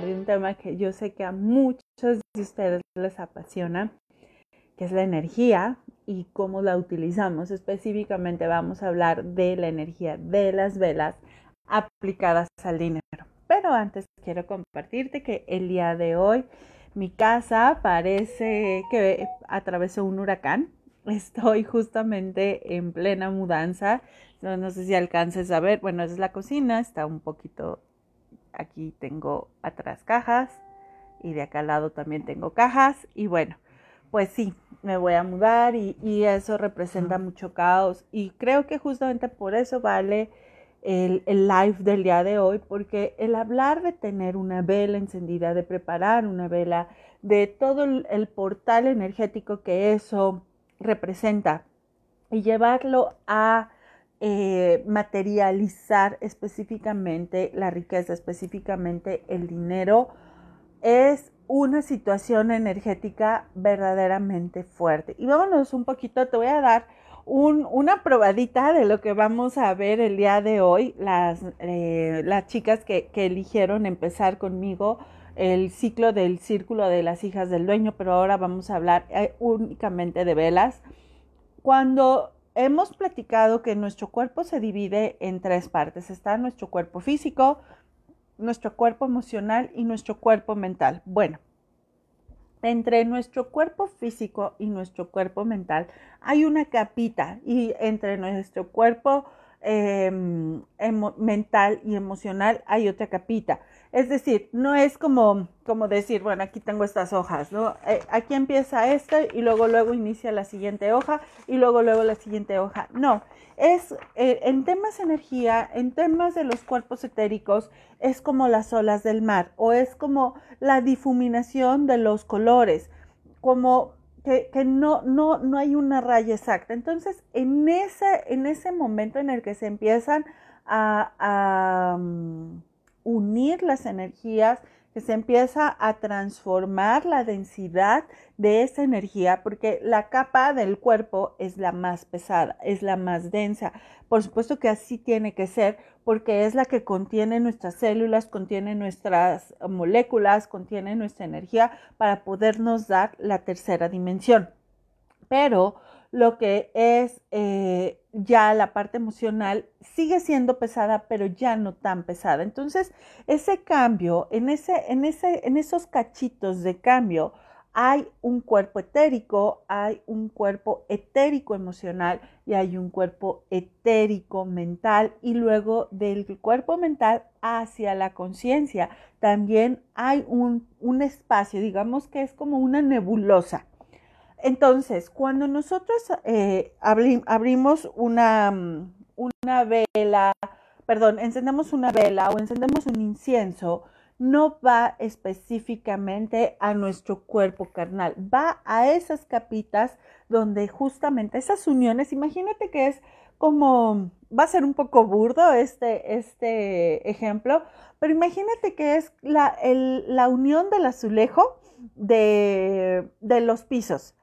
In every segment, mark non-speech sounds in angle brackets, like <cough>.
de un tema que yo sé que a muchos de ustedes les apasiona, que es la energía y cómo la utilizamos. Específicamente vamos a hablar de la energía de las velas aplicadas al dinero. Pero antes quiero compartirte que el día de hoy mi casa parece que atravesó un huracán. Estoy justamente en plena mudanza. No, sé si alcances a ver. Bueno, esa es la cocina. Está un poquito. Aquí tengo atrás cajas. Y de acá al lado también tengo cajas. Y bueno, pues sí, me voy a mudar y, y eso representa mucho caos. Y creo que justamente por eso vale el, live del día de hoy, porque el hablar de tener una vela encendida, de preparar una vela, de todo el, portal energético que eso representa y llevarlo a eh, materializar específicamente la riqueza, específicamente el dinero, es una situación energética verdaderamente fuerte. Y vámonos un poquito, te voy a dar una probadita de lo que vamos a ver el día de hoy, las, eh, las chicas que, eligieron empezar conmigo el ciclo del círculo de las hijas del dueño, pero ahora vamos a hablar eh, únicamente de velas. Cuando hemos platicado que nuestro cuerpo se divide en tres partes, está nuestro cuerpo físico, nuestro cuerpo emocional y nuestro cuerpo mental. Bueno, entre nuestro cuerpo físico y nuestro cuerpo mental hay una capita y entre nuestro cuerpo em, mental y emocional hay otra capita. Es decir, no es como, como decir, bueno, aquí tengo estas hojas, ¿no? Eh, aquí empieza este y luego, luego inicia la siguiente hoja y luego, luego la siguiente hoja. No, es eh, en temas energía, en temas de los cuerpos etéricos, es como las olas del mar o es como la difuminación de los colores, como que, no, no, no hay una raya exacta. Entonces, en ese, en ese momento en el que se empiezan a mm, unir las energías, que se empieza a transformar la densidad de esa energía, porque la capa del cuerpo es la más pesada, es la más densa. Por supuesto que así tiene que ser, porque es la que contiene nuestras células, contiene nuestras moléculas, contiene nuestra energía para podernos dar la tercera dimensión. Pero lo que es eh, ya la parte emocional sigue siendo pesada, pero ya no tan pesada. Entonces, ese cambio, en, ese, en, ese, en esos cachitos de cambio, hay un cuerpo etérico, hay un cuerpo etérico emocional y hay un cuerpo etérico mental y luego del cuerpo mental hacia la conciencia también hay un, un espacio, digamos que es como una nebulosa entonces, cuando nosotros eh, abrimos una, una vela, perdón, encendemos una vela o encendemos un incienso, no va específicamente a nuestro cuerpo carnal, va a esas capitas donde justamente esas uniones, imagínate que es como, va a ser un poco burdo este, este ejemplo, pero imagínate que es la, la unión del azulejo de, de los pisos.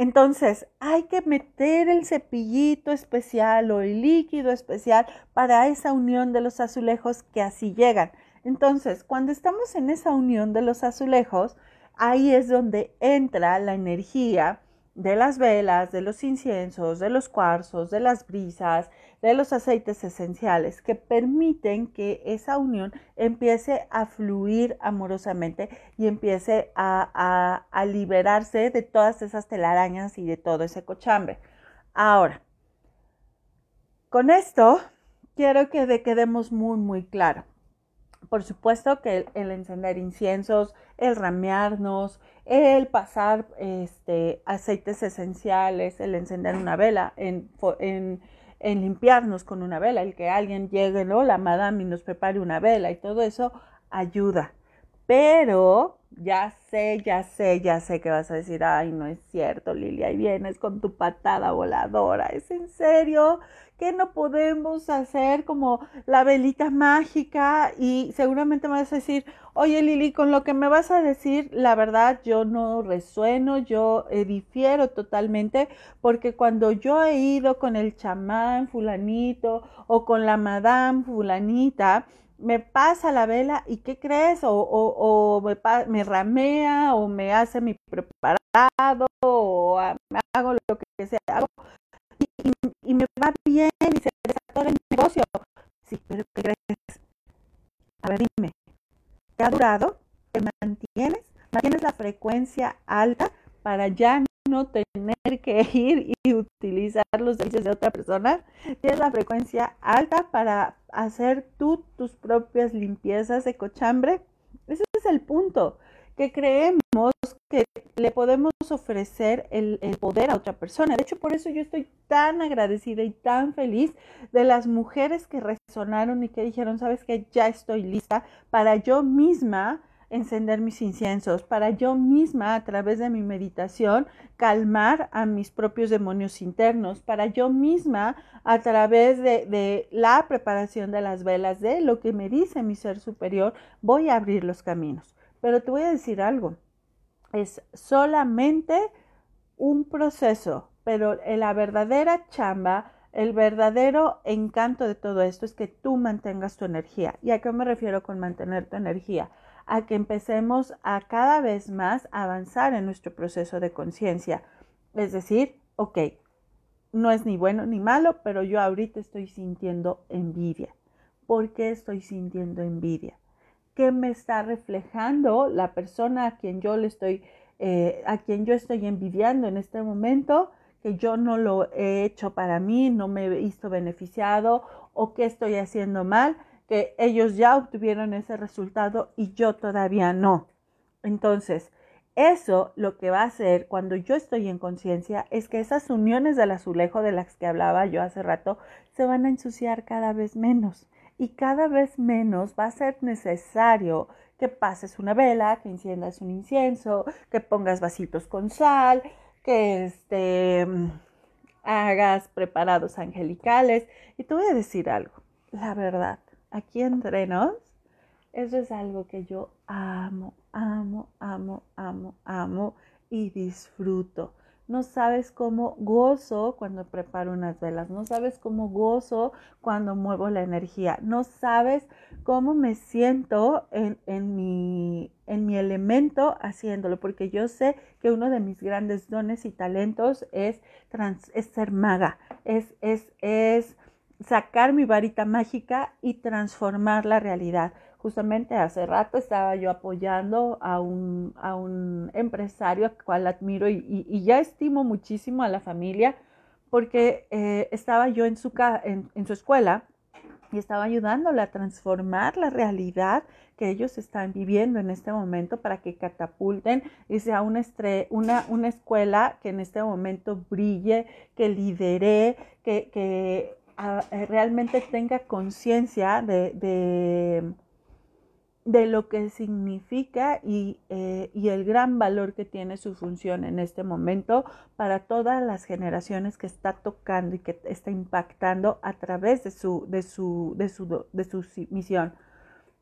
Entonces, hay que meter el cepillito especial o el líquido especial para esa unión de los azulejos que así llegan. Entonces, cuando estamos en esa unión de los azulejos, ahí es donde entra la energía de las velas, de los inciensos, de los cuarzos, de las brisas, de los aceites esenciales que permiten que esa unión empiece a fluir amorosamente y empiece a, liberarse de todas esas telarañas y de todo ese cochambre. Ahora, con esto quiero que quedemos muy, muy claro. Por supuesto que el, encender inciensos, el ramearnos, el pasar este, aceites esenciales, el encender una vela en, en en limpiarnos con una vela, el que alguien llegue, ¿no? La madame y nos prepare una vela y todo eso ayuda. Pero ya sé, ya sé, ya sé que vas a decir, ay, no es cierto, Lilia, ahí vienes con tu patada voladora. ¿Es en serio qué no podemos hacer como la velita mágica? Y seguramente me vas a decir, oye Lili, con lo que me vas a decir, la verdad yo no resueno, yo eh, difiero totalmente, porque cuando yo he ido con el chamán fulanito o con la madame fulanita, me pasa la vela y ¿qué crees? O, me, me, ramea o me hace mi preparado o me hago lo que sea. y, me va bien y se desata el negocio. Sí, pero ¿qué crees? A ver, dime, ¿te ha durado? ¿Te mantienes? ¿Mantienes la frecuencia alta para ya no tener que <laughs> ir y utilizar los servicios de otra persona. Tienes la frecuencia alta para hacer tú tus propias limpiezas de cochambre. Ese es el punto, que creemos que le podemos ofrecer el, poder a otra persona. De hecho, por eso yo estoy tan agradecida y tan feliz de las mujeres que resonaron y que dijeron, sabes que ya estoy lista para yo misma encender mis inciensos, para yo misma a través de mi meditación calmar a mis propios demonios internos, para yo misma a través de, la preparación de las velas, de lo que me dice mi ser superior, voy a abrir los caminos. Pero te voy a decir algo, es solamente un proceso, pero la verdadera chamba, el verdadero encanto de todo esto es que tú mantengas tu energía. ¿Y a qué me refiero con mantener tu energía? A que empecemos a cada vez más avanzar en nuestro proceso de conciencia. Es decir, ok, no es ni bueno ni malo, pero yo ahorita estoy sintiendo envidia. ¿Por qué estoy sintiendo envidia? ¿Qué me está reflejando la persona a quien yo le estoy, eh, a quien yo estoy envidiando en este momento? que yo no lo he hecho para mí, no me he visto beneficiado o qué estoy haciendo mal que ellos ya obtuvieron ese resultado y yo todavía no. Entonces, eso lo que va a hacer cuando yo estoy en conciencia es que esas uniones del azulejo de las que hablaba yo hace rato se van a ensuciar cada vez menos y cada vez menos va a ser necesario que pases una vela, que enciendas un incienso, que pongas vasitos con sal, que este, hagas preparados angelicales. Y te voy a decir algo, la verdad, aquí entre nos, eso es algo que yo amo, amo, amo, amo, amo y disfruto. No sabes cómo gozo cuando preparo unas velas, no sabes cómo gozo cuando muevo la energía, no sabes cómo me siento en, en, mi, en mi elemento haciéndolo, porque yo sé que uno de mis grandes dones y talentos es, es ser maga, es, es, es sacar mi varita mágica y transformar la realidad. Justamente hace rato estaba yo apoyando a un, a un empresario al cual admiro y, ya estimo muchísimo a la familia porque eh, estaba yo en su, en, en su escuela y estaba ayudándole a transformar la realidad que ellos están viviendo en este momento para que catapulten y sea una, una, una escuela que en este momento brille, que lidere, que, que eh, realmente tenga conciencia de, de, lo que significa eh, y, el gran valor que tiene su función en este momento para todas las generaciones que está tocando y que está impactando a través de su, de su, de su, de su misión.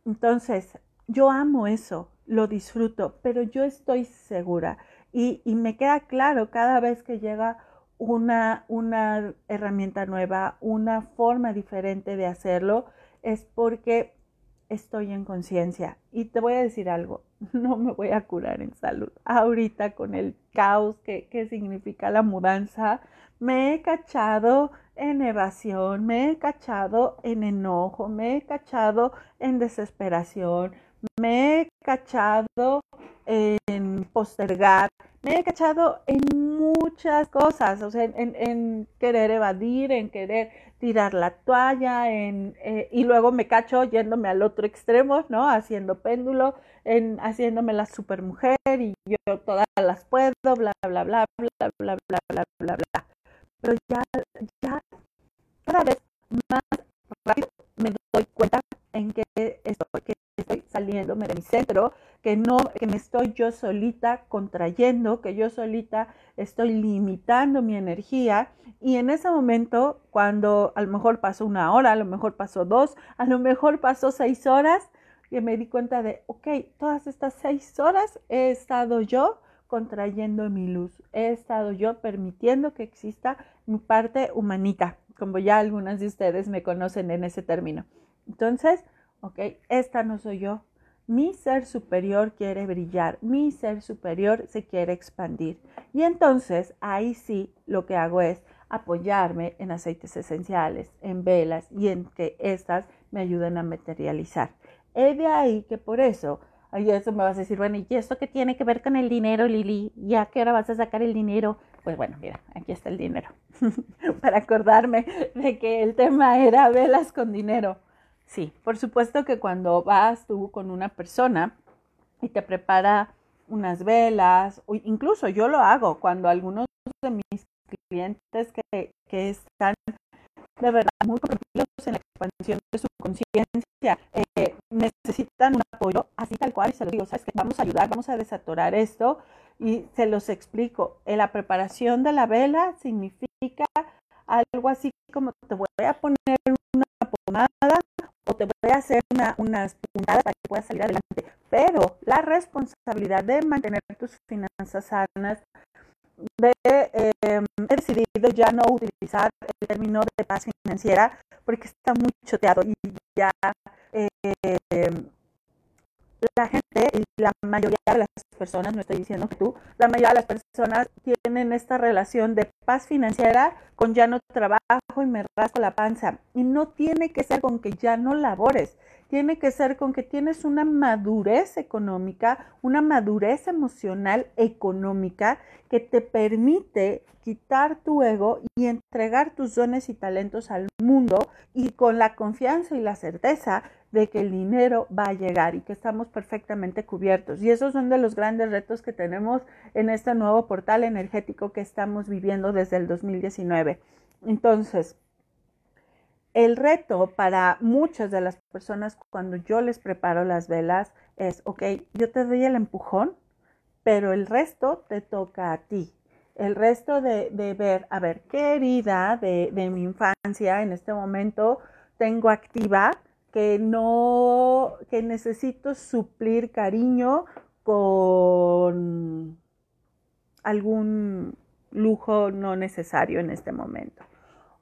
Entonces, yo amo eso, lo disfruto, pero yo estoy segura y, y me queda claro cada vez que llega una, una herramienta nueva, una forma diferente de hacerlo, es porque estoy en conciencia. Y te voy a decir algo, <laughs> no me voy a curar en salud. Ahorita con el caos que, que significa la mudanza, me he cachado en evasión, me he cachado en enojo, me he cachado en desesperación, me he cachado en postergar, me he cachado en muchas cosas, o sea, en, querer evadir, en querer tirar la toalla, en, eh, y luego me cacho yéndome al otro extremo, ¿no? Haciendo péndulo, en haciéndome la supermujer y yo todas las puedo, bla, bla, bla, bla, bla, bla, bla, bla, bla. Pero ya, ya, cada vez más rápido me doy cuenta en que estoy, que estoy saliéndome de mi centro, que que no, que me estoy yo solita contrayendo, que yo solita estoy limitando mi energía. Y en ese momento, cuando a lo mejor pasó una hora, a lo mejor pasó dos, a lo mejor pasó seis horas, y me di cuenta de, ok, todas estas seis horas he estado yo contrayendo mi luz, he estado yo permitiendo que exista mi parte humanita, como ya algunas de ustedes me conocen en ese término. Entonces, ok, esta no soy yo. Mi ser superior quiere brillar, mi ser superior se quiere expandir. Y entonces ahí sí lo que hago es apoyarme en aceites esenciales, en velas y en que estas me ayuden a materializar. Es de ahí que por eso, ahí eso me vas a decir, bueno, ¿y esto qué tiene que ver con el dinero, Lili? ¿Ya qué hora vas a sacar el dinero? Pues bueno, mira, aquí está el dinero. <laughs> Para acordarme de que el tema era velas con dinero. Sí, por supuesto que cuando vas tú con una persona y te prepara unas velas, o incluso yo lo hago cuando algunos de mis clientes que, que están de verdad muy comprometidos en la expansión de su conciencia, eh, necesitan un apoyo, así tal cual, y se lo digo, sabes que vamos a ayudar, vamos a desatorar esto, y se los explico. En la preparación de la vela significa algo así como te voy a poner una pomada te voy a hacer una, unas puntadas para que puedas salir adelante. Pero la responsabilidad de mantener tus finanzas sanas, de, eh, he decidido ya no utilizar el término de paz financiera porque está muy choteado y ya eh, la mayoría de las personas, no estoy diciendo que tú, la mayoría de las personas tienen esta relación de paz financiera con ya no trabajo y me rasco la panza. Y no tiene que ser con que ya no labores, tiene que ser con que tienes una madurez económica, una madurez emocional económica que te permite quitar tu ego y entregar tus dones y talentos al mundo y con la confianza y la certeza de que el dinero va a llegar y que estamos perfectamente cubiertos. Y esos son de los grandes retos que tenemos en este nuevo portal energético que estamos viviendo desde el 2019. Entonces, el reto para muchas de las personas cuando yo les preparo las velas es, ok, yo te doy el empujón, pero el resto te toca a ti. El resto de, ver, a ver, qué herida de, de mi infancia en este momento tengo activa que no, que necesito suplir cariño con algún lujo no necesario en este momento.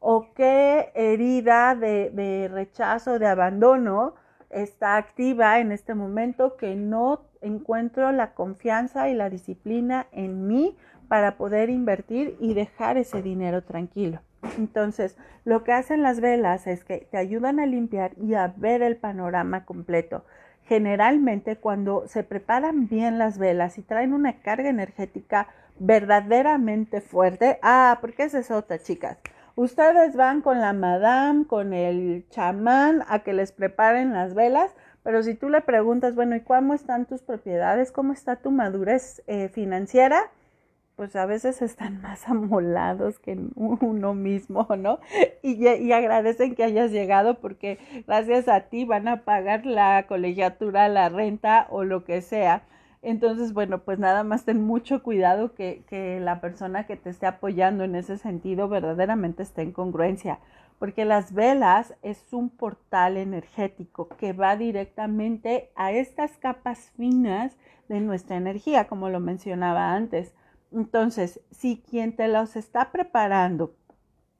O qué herida de, de rechazo, de abandono está activa en este momento que no encuentro la confianza y la disciplina en mí para poder invertir y dejar ese dinero tranquilo. Entonces, lo que hacen las velas es que te ayudan a limpiar y a ver el panorama completo. Generalmente cuando se preparan bien las velas y traen una carga energética verdaderamente fuerte, ah, porque es eso, chicas. Ustedes van con la madame, con el chamán a que les preparen las velas, pero si tú le preguntas, bueno, ¿y cómo están tus propiedades? ¿Cómo está tu madurez eh, financiera? Pues a veces están <laughs> más amolados que uno mismo, ¿no? Y, y, agradecen que hayas llegado porque gracias a ti van a pagar la colegiatura, la renta o lo que sea. Entonces, bueno, pues nada más ten mucho cuidado que, que la persona que te esté apoyando en ese sentido verdaderamente esté en congruencia, porque las velas es un portal energético que va directamente a estas capas finas de nuestra energía, como lo mencionaba antes. Entonces, si quien te los está preparando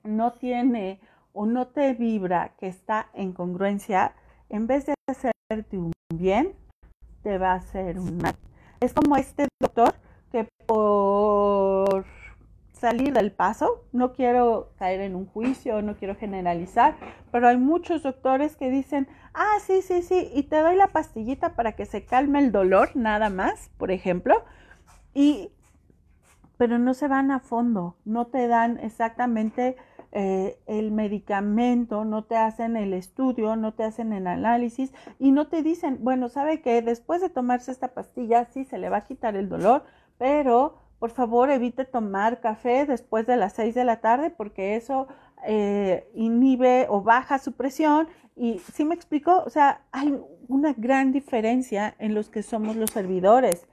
no tiene o no te vibra que está en congruencia, en vez de hacerte un bien, te va a hacer un mal. Es como este doctor que por salir del paso, no quiero caer en un juicio, no quiero generalizar, pero hay muchos doctores que dicen, ah, sí, sí, sí, y te doy la pastillita para que se calme el dolor, nada más, por ejemplo, y pero no se van a fondo, no te dan exactamente eh, el medicamento, no te hacen el estudio, no te hacen el análisis y no te dicen, bueno, sabe que después de tomarse esta pastilla sí se le va a quitar el dolor, pero por favor evite tomar café después de las 6 de la tarde porque eso eh, inhibe o baja su presión. Y si me explico, o sea, hay una gran diferencia en los que somos los servidores.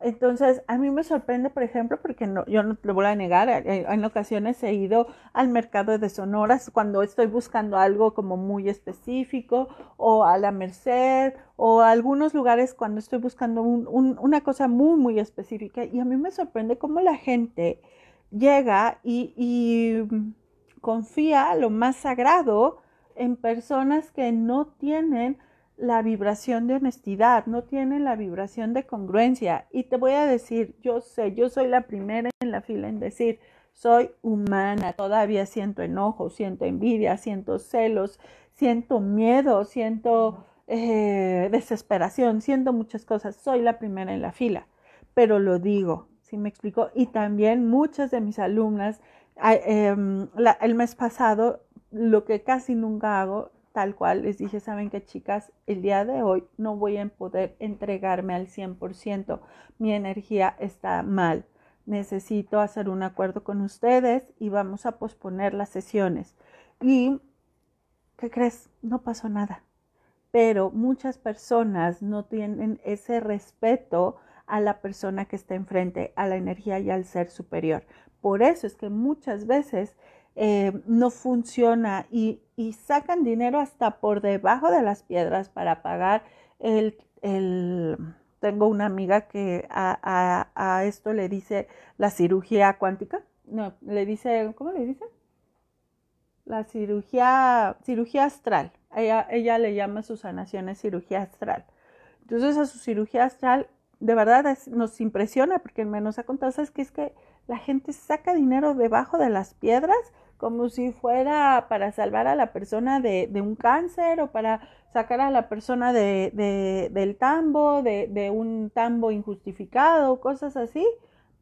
Entonces, a mí me sorprende, por ejemplo, porque no, yo no te lo voy a negar, en ocasiones he ido al mercado de Sonoras cuando estoy buscando algo como muy específico, o a la Merced, o a algunos lugares cuando estoy buscando una cosa muy, muy específica. Y a mí me sorprende cómo la gente llega y, y confía lo más sagrado en personas que no tienen la vibración de honestidad, no tienen la vibración de congruencia. Y te voy a decir, yo sé, yo soy la primera en la fila en decir, soy humana, todavía siento enojo, siento envidia, siento celos, siento miedo, siento eh, desesperación, siento muchas cosas, soy la primera en la fila, pero lo digo, ¿sí me explico? Y también muchas de mis alumnas, em, el mes pasado, lo que casi nunca hago tal cual les dije, saben que chicas, el día de hoy no voy a poder entregarme al 100%, mi energía está mal, necesito hacer un acuerdo con ustedes y vamos a posponer las sesiones. Y, ¿qué crees? No pasó nada. Pero muchas personas no tienen ese respeto a la persona que está enfrente, a la energía y al ser superior. Por eso es que muchas veces eh, no funciona y, sacan dinero hasta por debajo de las piedras para pagar el, tengo una amiga que a, esto le dice la cirugía cuántica, no, le dice, ¿cómo le dice? La cirugía, cirugía astral. Ella, ella le llama sus sanaciones cirugía astral. Entonces a su cirugía astral de verdad nos impresiona porque me nos ha contado, ¿sabes qué? Es que la gente saca dinero debajo de las piedras como si fuera para salvar a la persona de, un cáncer o para sacar a la persona de, del tambo, de, un tambo injustificado, cosas así,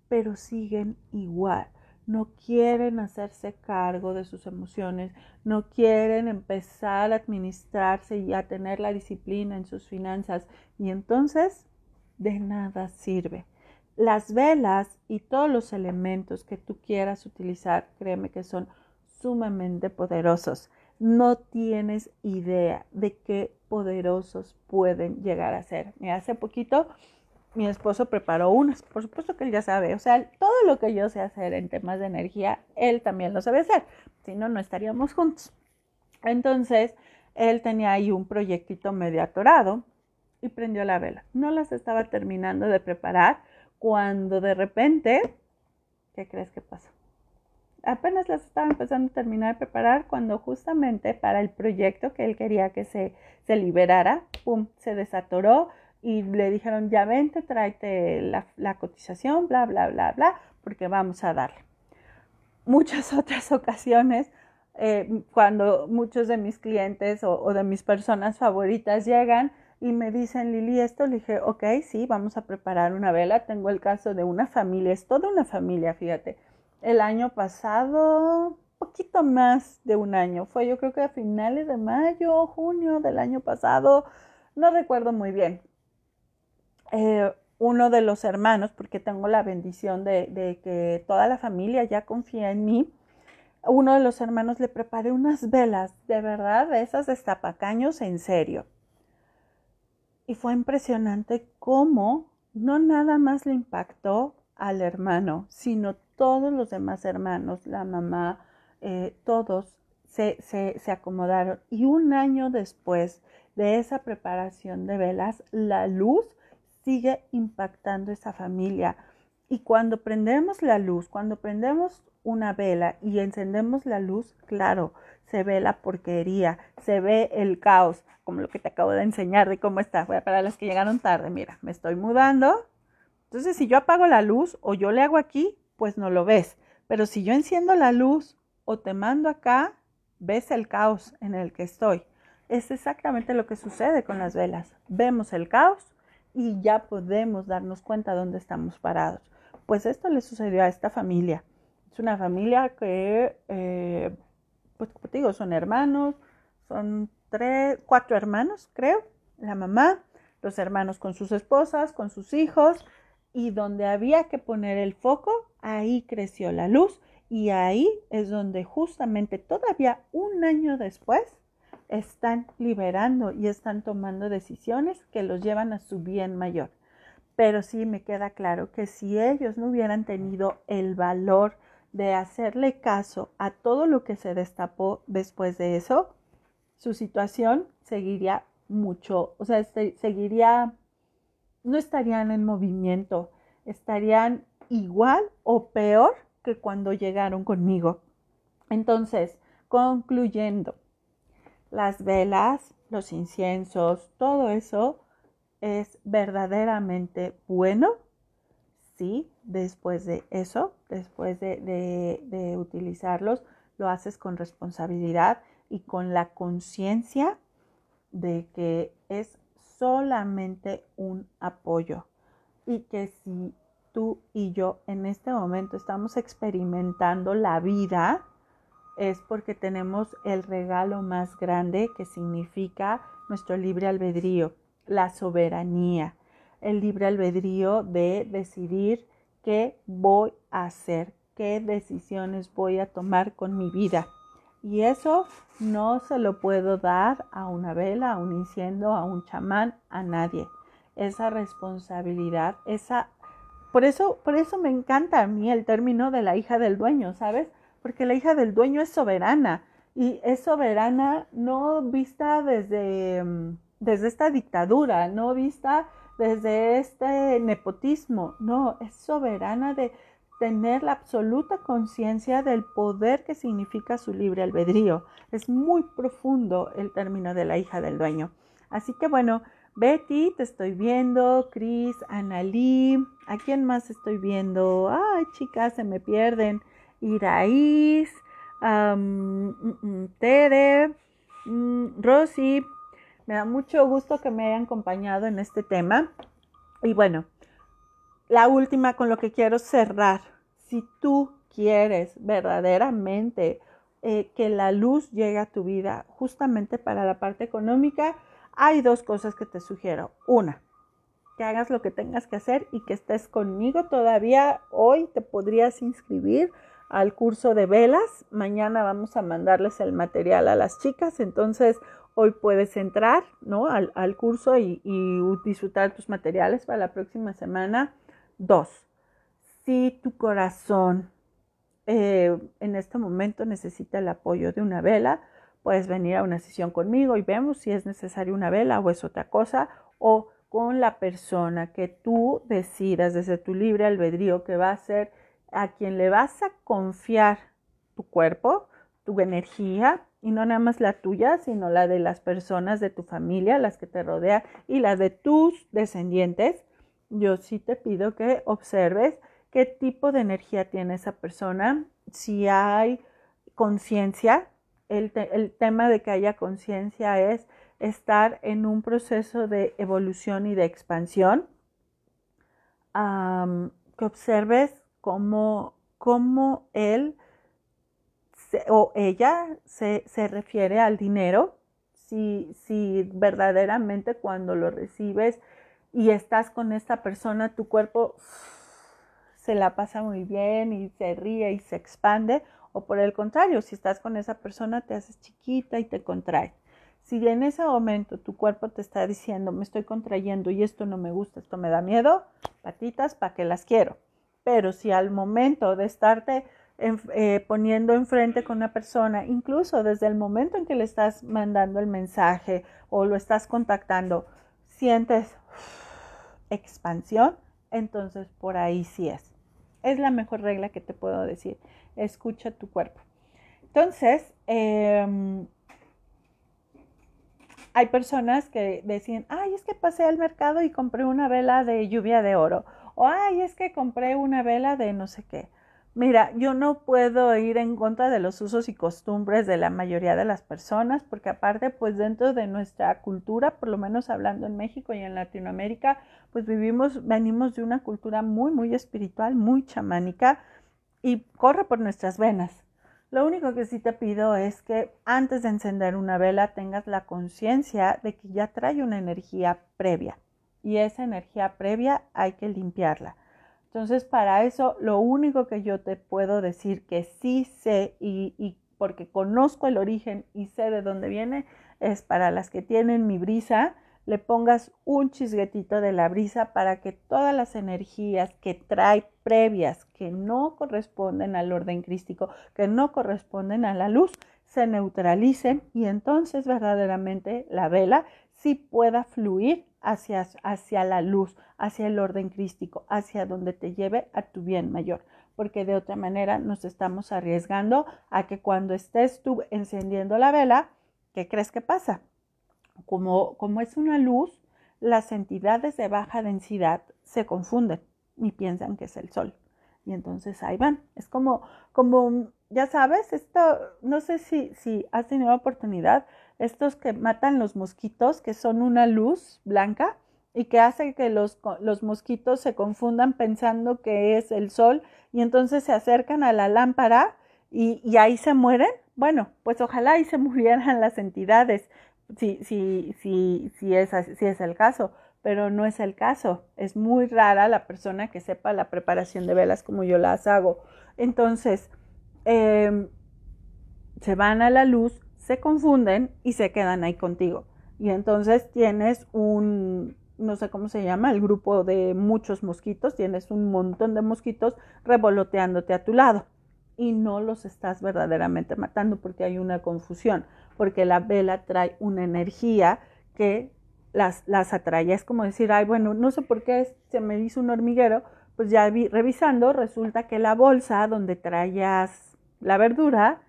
pero siguen igual. No quieren hacerse cargo de sus emociones, no quieren empezar a administrarse y a tener la disciplina en sus finanzas y entonces de nada sirve. Las velas y todos los elementos que tú quieras utilizar, créeme que son sumamente poderosos. No tienes idea de qué poderosos pueden llegar a ser. hace poquito mi esposo preparó unas, por supuesto que él ya sabe, o sea, todo lo que yo sé hacer en temas de energía, él también lo sabe hacer, si no, no estaríamos juntos. Entonces, él tenía ahí un proyectito medio atorado y prendió la vela. No las estaba terminando de preparar cuando de repente, ¿qué crees que pasó? Apenas las estaba empezando a terminar de preparar cuando justamente para el proyecto que él quería que se, se liberara, ¡pum!, se desatoró y le dijeron, ya vente, tráete la, cotización, bla, bla, bla, bla, porque vamos a darle. Muchas <laughs> otras ocasiones, eh, cuando muchos de mis clientes o, o de mis personas favoritas llegan, y me dicen, Lili, esto, le dije, ok, sí, vamos a preparar una vela. Tengo el caso de una familia, es toda una familia, fíjate el año pasado, poquito más de un año. Fue yo creo que a finales de mayo, junio del año pasado, no recuerdo muy bien. Eh, uno de los hermanos, porque tengo la bendición de, que toda la familia ya confía en mí, uno de los hermanos le preparé unas velas, de verdad, de esas destapacaños en serio. Y fue impresionante cómo no nada más le impactó al hermano, sino todos los demás hermanos, la mamá, eh, todos se, se, acomodaron. Y un año después de esa preparación de velas, la luz sigue impactando esa familia. Y cuando prendemos la luz, cuando prendemos una vela y encendemos la luz, claro, se ve la porquería, se ve el caos, como lo que te acabo de enseñar de cómo está. Para las que llegaron tarde, mira, me estoy mudando. Entonces, si yo apago la luz o yo le hago aquí, pues no lo ves. Pero si yo enciendo la luz o te mando acá, ves el caos en el que estoy. Es exactamente lo que sucede con las velas. Vemos el caos y ya podemos darnos cuenta dónde estamos parados. Pues esto le sucedió a esta familia. Es una familia que, eh, pues como son hermanos, son tres, cuatro hermanos, creo, la mamá, los hermanos con sus esposas, con sus hijos, y donde había que poner el foco, ahí creció la luz y ahí es donde justamente todavía un año después están liberando y están tomando decisiones que los llevan a su bien mayor. Pero sí me queda claro que si ellos no hubieran tenido el valor de hacerle caso a todo lo que se destapó después de eso, su situación seguiría mucho, o sea, seguiría, no estarían en movimiento, estarían igual o peor que cuando llegaron conmigo. Entonces, concluyendo, las velas, los inciensos, todo eso es verdaderamente bueno sí, después de eso, después de, utilizarlos, lo haces con responsabilidad y con la conciencia de que es solamente un apoyo y que si tú y yo en este momento estamos experimentando la vida, es porque tenemos el regalo más grande que significa nuestro libre albedrío, la soberanía el libre albedrío de decidir qué voy a hacer, qué decisiones voy a tomar con mi vida. Y eso no se lo puedo dar a una vela, a un incienso, a un chamán, a nadie. Esa responsabilidad, esa... Por eso, por eso me encanta a mí el término de la hija del dueño, ¿sabes? Porque la hija del dueño es soberana y es soberana no vista desde, mm, desde esta dictadura, no vista desde este nepotismo, no, es soberana de tener la absoluta conciencia del poder que significa su libre albedrío. Es muy profundo el término de la hija del dueño. Así que bueno, Betty, te estoy viendo, Chris, Analí, ¿a quién más estoy viendo? Ay, chicas, se me pierden. Iraís, um, Tere, mm, Rosy, me da mucho gusto que me hayan acompañado en este tema. Y bueno, la última con lo que quiero cerrar. Si tú quieres verdaderamente eh, que la luz llegue a tu vida justamente para la parte económica, hay dos cosas que te sugiero. Una, que hagas lo que tengas que hacer y que estés conmigo todavía. Hoy te podrías inscribir al curso de velas. Mañana vamos a mandarles el material a las chicas. Entonces, hoy puedes entrar ¿no? al, curso y, disfrutar tus materiales para la próxima semana. Dos, si tu corazón eh, en este momento necesita el apoyo de una vela, puedes venir a una sesión conmigo y vemos si es necesaria una vela o es otra cosa, o con la persona que tú decidas desde tu libre albedrío que va a ser a quien le vas a confiar tu cuerpo, tu energía, y no nada más la tuya, sino la de las personas de tu familia, las que te rodean y la de tus descendientes, yo sí te pido que observes qué tipo de energía tiene esa persona, si hay conciencia, el, tema de que haya conciencia es estar en un proceso de evolución y de expansión, que observes cómo, cómo él o ella se, refiere al dinero, si, si verdaderamente cuando lo recibes y estás con esta persona, tu cuerpo se la pasa muy bien y se ríe y se expande, o por el contrario, si estás con esa persona te haces chiquita y te contrae. Si en ese momento tu cuerpo te está diciendo, me estoy contrayendo y esto no me gusta, esto me da miedo, patitas, ¿para que las quiero? Pero si al momento de estarte eh, poniendo enfrente con una persona, incluso desde el momento en que le estás mandando el mensaje o lo estás contactando, sientes expansión, entonces por ahí sí es. Es la mejor regla que te puedo decir. Escucha tu cuerpo. Entonces, em, hay personas que decían, ay, es que pasé al mercado y compré una vela de lluvia de oro. O, ay, es que compré una vela de no sé qué. Mira, yo no puedo ir en contra de los usos y costumbres de la mayoría de las personas, porque aparte, pues dentro de nuestra cultura, por lo menos hablando en México y en Latinoamérica, pues vivimos, venimos de una cultura muy, muy espiritual, muy chamánica y corre por nuestras venas. Lo único que sí te pido es que antes de encender una vela tengas la conciencia de que ya trae una energía previa y esa energía previa hay que limpiarla entonces, para eso, lo único que yo te puedo decir que sí sé y, porque conozco el origen y sé de dónde viene, es para las que tienen mi brisa, le pongas un chisguetito de la brisa para que todas las energías que trae previas, que no corresponden al orden crístico, que no corresponden a la luz, se neutralicen y entonces verdaderamente la vela sí pueda fluir hacia, hacia la luz, hacia el orden crístico, hacia donde te lleve a tu bien mayor. Porque de otra manera nos estamos arriesgando a que cuando estés tú encendiendo la vela, ¿qué crees que pasa? Como, como es una luz, las entidades de baja densidad se confunden y piensan que es el sol. Y entonces ahí van. Es como, como ya sabes, esto, no sé si, si has tenido oportunidad, estos que matan los mosquitos, que son una luz blanca y que hace que los, los mosquitos se confundan pensando que es el sol y entonces se acercan a la lámpara y, y ahí se mueren. Bueno, pues ojalá ahí se <laughs> murieran las entidades, si, si, si, si, es, es el caso, pero no es el caso. Es muy rara la persona que sepa la preparación de velas como yo las hago. Entonces, em, se van a la luz, se confunden y se quedan ahí contigo. Y entonces tienes un, no sé cómo se llama, el grupo de muchos mosquitos, tienes un montón de mosquitos revoloteándote a tu lado y no los estás verdaderamente matando porque hay una confusión, porque la vela trae una energía que las, las atrae. Es como decir, ay, bueno, no sé por qué se me hizo un hormiguero, pues ya vi, revisando, resulta que la bolsa donde traías la verdura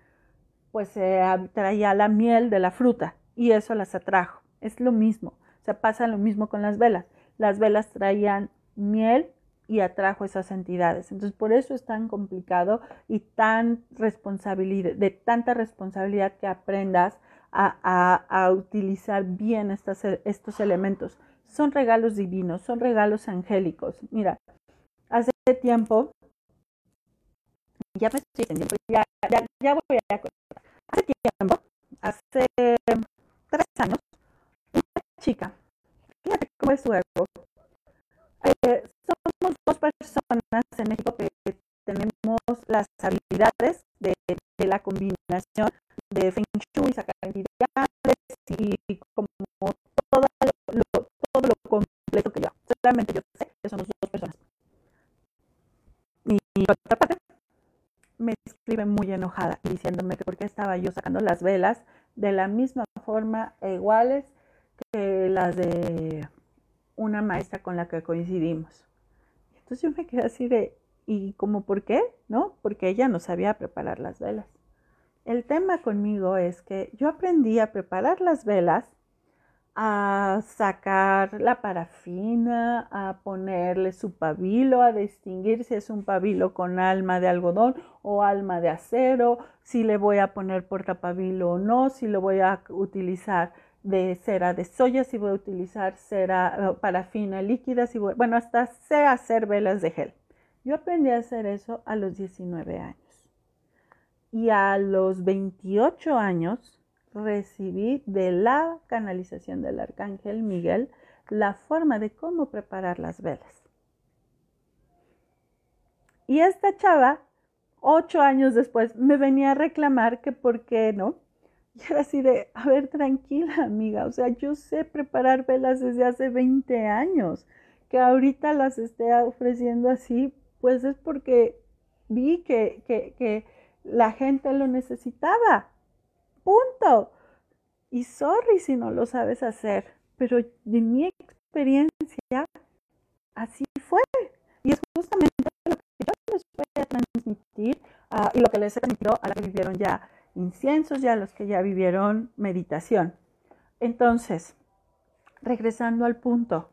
pues se traía la miel de la fruta y eso las atrajo. Es lo mismo, se pasa lo mismo con las velas. Las velas traían miel y atrajo esas entidades. Entonces, por eso es tan complicado y tan responsabilidad, de tanta responsabilidad que aprendas a, utilizar bien estos elementos. Son regalos divinos, son regalos angélicos. Mira, hace tiempo, ya me estoy ya, ya, ya voy a Hace tiempo, hace tres años, una chica, fíjate cómo es su ego. Eh, somos dos personas en México que tenemos las habilidades de, la combinación de Feng Shui, sacar entidades y como todo lo, todo lo completo que yo. Solamente yo sé que somos dos personas. Y, y otra escribe muy enojada diciéndome que por qué estaba yo sacando las velas de la misma forma e iguales que las de una maestra con la que coincidimos. Entonces yo me quedé así de, ¿y cómo por qué? ¿No? Porque ella no sabía preparar las velas. El tema conmigo es que yo aprendí a preparar las velas a sacar la parafina, a ponerle su pabilo, a distinguir si es un pabilo con alma de algodón o alma de acero, si le voy a poner portapabilo o no, si lo voy a utilizar de cera de soya, si voy a utilizar cera eh, parafina líquida, si voy, bueno, hasta sé hacer velas de gel. Yo aprendí a hacer eso a los 19 años. Y a los 28 años recibí de la canalización del arcángel Miguel la forma de cómo preparar las velas. Y esta chava, ocho años después, me venía a reclamar que por qué no. Y era así de, a ver, tranquila amiga, o sea, yo sé preparar velas desde hace 20 años. Que ahorita las esté ofreciendo así, pues es porque vi que, que, que la gente lo necesitaba. Punto. Y sorry si no lo sabes hacer, pero de mi experiencia, así fue. Y es justamente lo que yo les voy a transmitir ah, y lo que les he transmitido a los que vivieron ya inciensos y a los que ya vivieron meditación. Entonces, regresando al punto,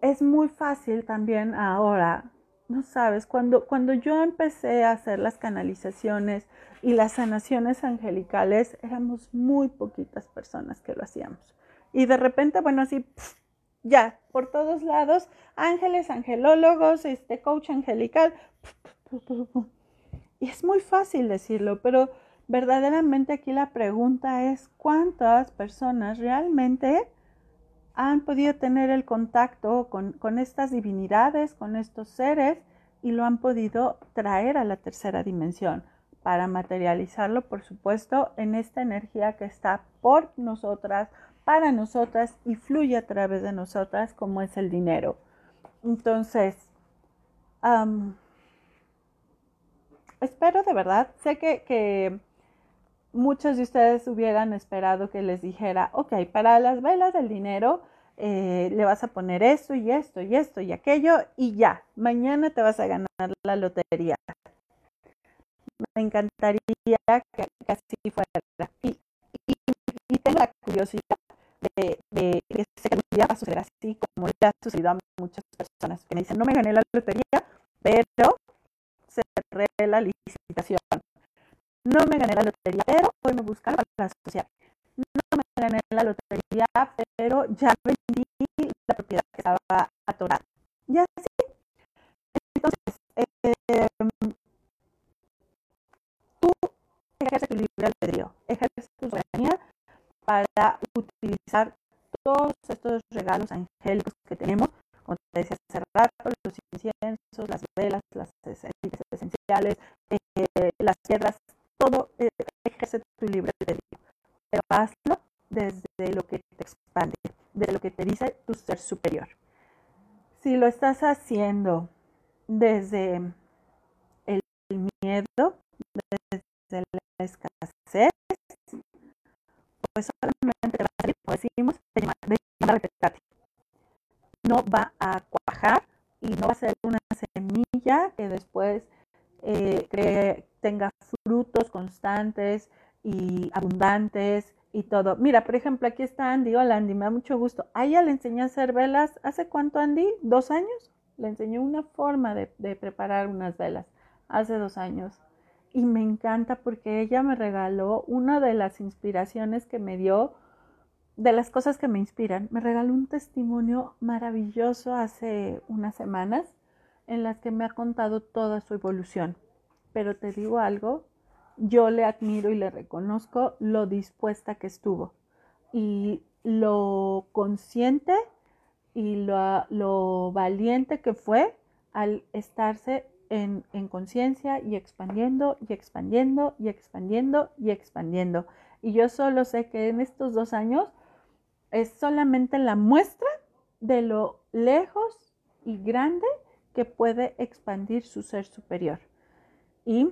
es muy fácil también ahora no sabes, cuando, cuando yo empecé a hacer las canalizaciones y las sanaciones angelicales, éramos muy poquitas personas que lo hacíamos. Y de repente, bueno, así, ya, por todos lados, ángeles, angelólogos, este coach angelical. y es muy fácil decirlo, pero verdaderamente aquí la pregunta es, ¿cuántas personas realmente han podido tener el contacto con, estas divinidades, con estos seres y lo han podido traer a la tercera dimensión. para materializarlo, por supuesto, en esta energía que está por nosotras, para nosotras y fluye a través de nosotras, como es el dinero. Entonces, espero de verdad, sé que, muchos de ustedes hubieran esperado que les dijera, ok, para las velas del dinero eh, le vas a poner esto y esto y esto y aquello y ya, mañana te vas a ganar la lotería. Me encantaría que, así fuera. Y, y, tengo la curiosidad de, que se va a suceder así como le ha sucedido a muchas personas que me dicen, no me gané la lotería, pero cerré la licitación. No me gané la lotería, pero hoy me buscan para la sociedad. No me gané la lotería, pero ya vendí la propiedad que estaba atorada. Y así. Entonces, eh, tú ejerces tu libre albedrío, ejerces tu soberanía para utilizar todos estos regalos angélicos que tenemos, como te decía hace rato, los inciensos, las velas, las esenciales, eh, las piedras, tu libre albedrío. Pero hazlo desde lo que te expande, desde lo que te dice tu ser superior. Si lo estás haciendo desde el miedo, desde la escasez, pues solamente te va a salir, como decimos, No va a cuajar y no va a ser una semilla que después eh, tenga frutos constantes y abundantes y todo. Mira, por ejemplo, aquí está Andy. Hola Andy, me da mucho gusto. A ella le enseñé a hacer velas. ¿Hace cuánto Andy? ¿Dos años? Le enseñó una forma de, de preparar unas velas. Hace dos años y me encanta porque ella me regaló una de las inspiraciones que me dio, de las cosas que me inspiran. Me regaló un testimonio maravilloso hace unas semanas en las que me ha contado toda su evolución. Pero te digo algo, yo le admiro y le reconozco lo dispuesta que estuvo y lo consciente y lo, lo valiente que fue al estarse en, conciencia y expandiendo y expandiendo y expandiendo y expandiendo. Y yo solo sé que en estos dos años es solamente la muestra de lo lejos y grande que puede expandir su ser superior y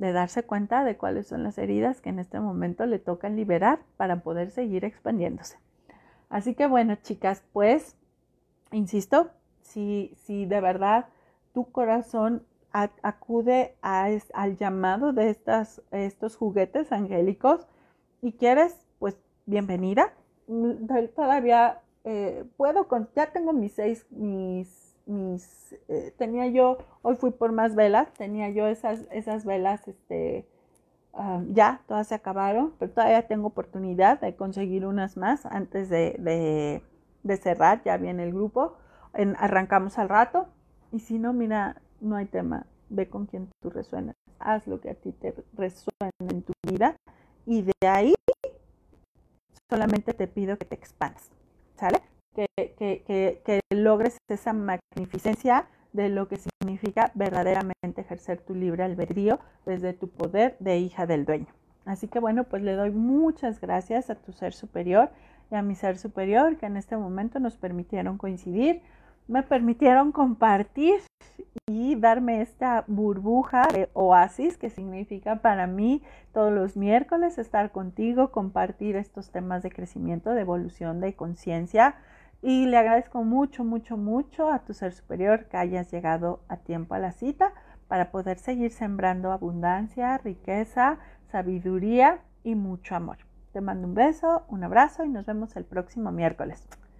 de darse cuenta de cuáles son las heridas que en este momento le tocan liberar para poder seguir expandiéndose. Así que bueno, chicas, pues, insisto, si, si de verdad tu corazón acude al llamado de estas, estos juguetes angélicos y quieres, pues bienvenida. Mm, todavía eh, puedo, con, ya tengo mis seis, mis, mis, eh, tenía yo, hoy fui por más velas, tenía yo esas, esas velas, este, ah, ya, todas se acabaron, pero todavía tengo oportunidad de conseguir unas más antes de, de, cerrar, ya viene el grupo, arrancamos al rato, y si no, mira, no hay tema, ve con quien tú resuenas, haz lo que a ti te resuena en tu vida y de ahí solamente te pido que te expandas, ¿sale? Que, logres esa magnificencia de lo que significa verdaderamente ejercer tu libre albedrío desde tu poder de hija del dueño. Así que bueno, pues le doy muchas gracias a tu ser superior y a mi ser superior que en este momento nos permitieron coincidir me permitieron compartir y darme esta burbuja de oasis que significa para mí todos los miércoles estar contigo, compartir estos temas de crecimiento, de evolución, de conciencia. Y le agradezco mucho, mucho, mucho a tu ser superior que hayas llegado a tiempo a la cita para poder seguir sembrando abundancia, riqueza, sabiduría y mucho amor. Te mando un beso, un abrazo y nos vemos el próximo miércoles.